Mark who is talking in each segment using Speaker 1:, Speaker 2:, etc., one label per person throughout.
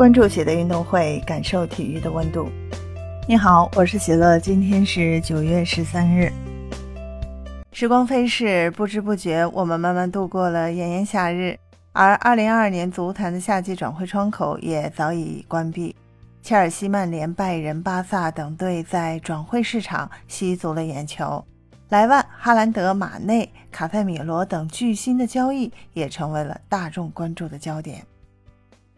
Speaker 1: 关注喜乐运动会，感受体育的温度。你好，我是喜乐，今天是九月十三日。时光飞逝，不知不觉，我们慢慢度过了炎炎夏日，而二零二二年足坛的夏季转会窗口也早已关闭。切尔西、曼联、拜仁、巴萨等队在转会市场吸足了眼球，莱万、哈兰德、马内、卡塞米罗等巨星的交易也成为了大众关注的焦点。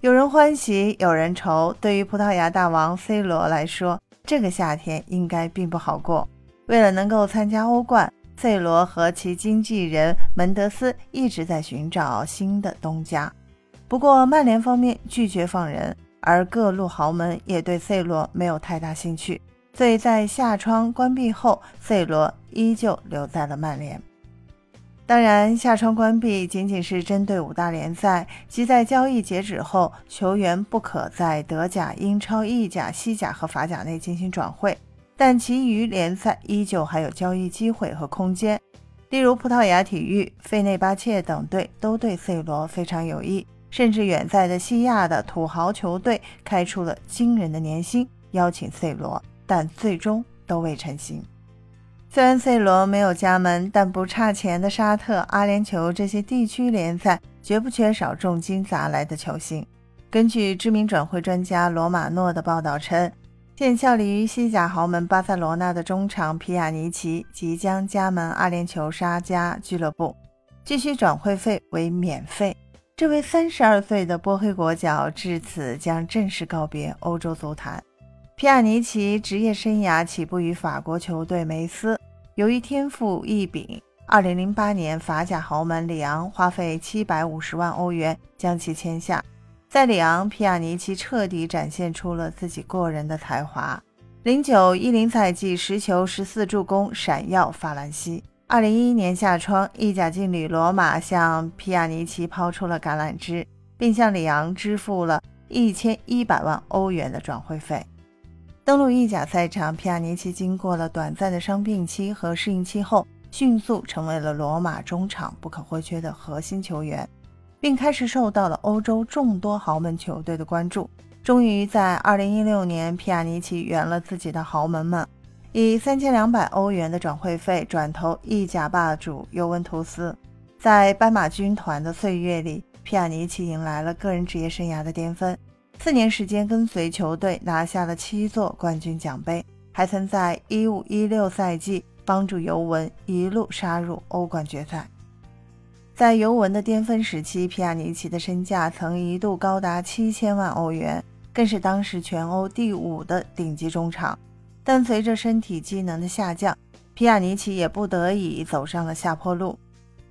Speaker 1: 有人欢喜，有人愁。对于葡萄牙大王 C 罗来说，这个夏天应该并不好过。为了能够参加欧冠，C 罗和其经纪人门德斯一直在寻找新的东家。不过，曼联方面拒绝放人。而各路豪门也对 C 罗没有太大兴趣，所以在夏窗关闭后，C 罗依旧留在了曼联。当然，夏窗关闭仅仅是针对五大联赛，即在交易截止后，球员不可在德甲、英超、意甲、西甲和法甲内进行转会，但其余联赛依旧还有交易机会和空间。例如，葡萄牙体育、费内巴切等队都对 C 罗非常有意。甚至远在的西亚的土豪球队开出了惊人的年薪，邀请 C 罗，但最终都未成行。虽然 C 罗没有加盟，但不差钱的沙特、阿联酋这些地区联赛绝不缺少重金砸来的球星。根据知名转会专家罗马诺的报道称，现效力于西甲豪门巴塞罗那的中场皮亚尼奇即将加盟阿联酋沙加俱乐部，继续转会费为免费。这位三十二岁的波黑国脚至此将正式告别欧洲足坛。皮亚尼奇职业生涯起步于法国球队梅斯，由于天赋异禀，二零零八年法甲豪门里昂花费七百五十万欧元将其签下。在里昂，皮亚尼奇彻底展现出了自己过人的才华。零九一零赛季十球十四助攻，闪耀法兰西。二零一一年夏窗，意甲劲旅罗马向皮亚尼奇抛出了橄榄枝，并向里昂支付了一千一百万欧元的转会费。登陆意甲赛场，皮亚尼奇经过了短暂的伤病期和适应期后，迅速成为了罗马中场不可或缺的核心球员，并开始受到了欧洲众多豪门球队的关注。终于在二零一六年，皮亚尼奇圆了自己的豪门梦。以三千两百欧元的转会费转投意甲霸主尤文图斯，在斑马军团的岁月里，皮亚尼奇迎来了个人职业生涯的巅峰。四年时间跟随球队拿下了七座冠军奖杯，还曾在一五一六赛季帮助尤文一路杀入欧冠决赛。在尤文的巅峰时期，皮亚尼奇的身价曾一度高达七千万欧元，更是当时全欧第五的顶级中场。但随着身体机能的下降，皮亚尼奇也不得已走上了下坡路。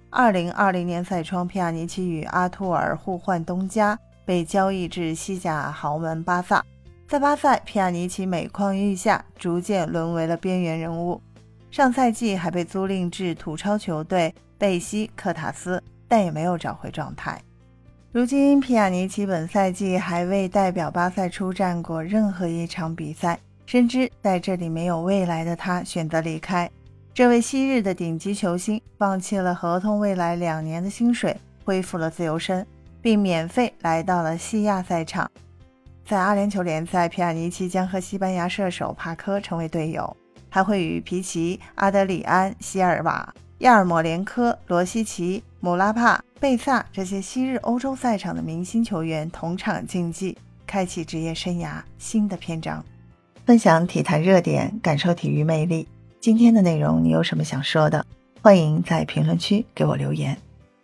Speaker 1: 二零二零年赛窗，皮亚尼奇与阿图尔互换东家，被交易至西甲豪门巴萨。在巴萨，皮亚尼奇每况愈下，逐渐沦为了边缘人物。上赛季还被租赁至土超球队贝西克塔斯，但也没有找回状态。如今，皮亚尼奇本赛季还未代表巴萨出战过任何一场比赛。深知在这里没有未来的他选择离开。这位昔日的顶级球星放弃了合同未来两年的薪水，恢复了自由身，并免费来到了西亚赛场。在阿联酋联赛，皮亚尼奇将和西班牙射手帕科成为队友，还会与皮奇、阿德里安、席尔瓦、亚尔莫连科、罗西奇、姆拉帕、贝萨这些昔日欧洲赛场的明星球员同场竞技，开启职业生涯新的篇章。分享体坛热点，感受体育魅力。今天的内容你有什么想说的？欢迎在评论区给我留言。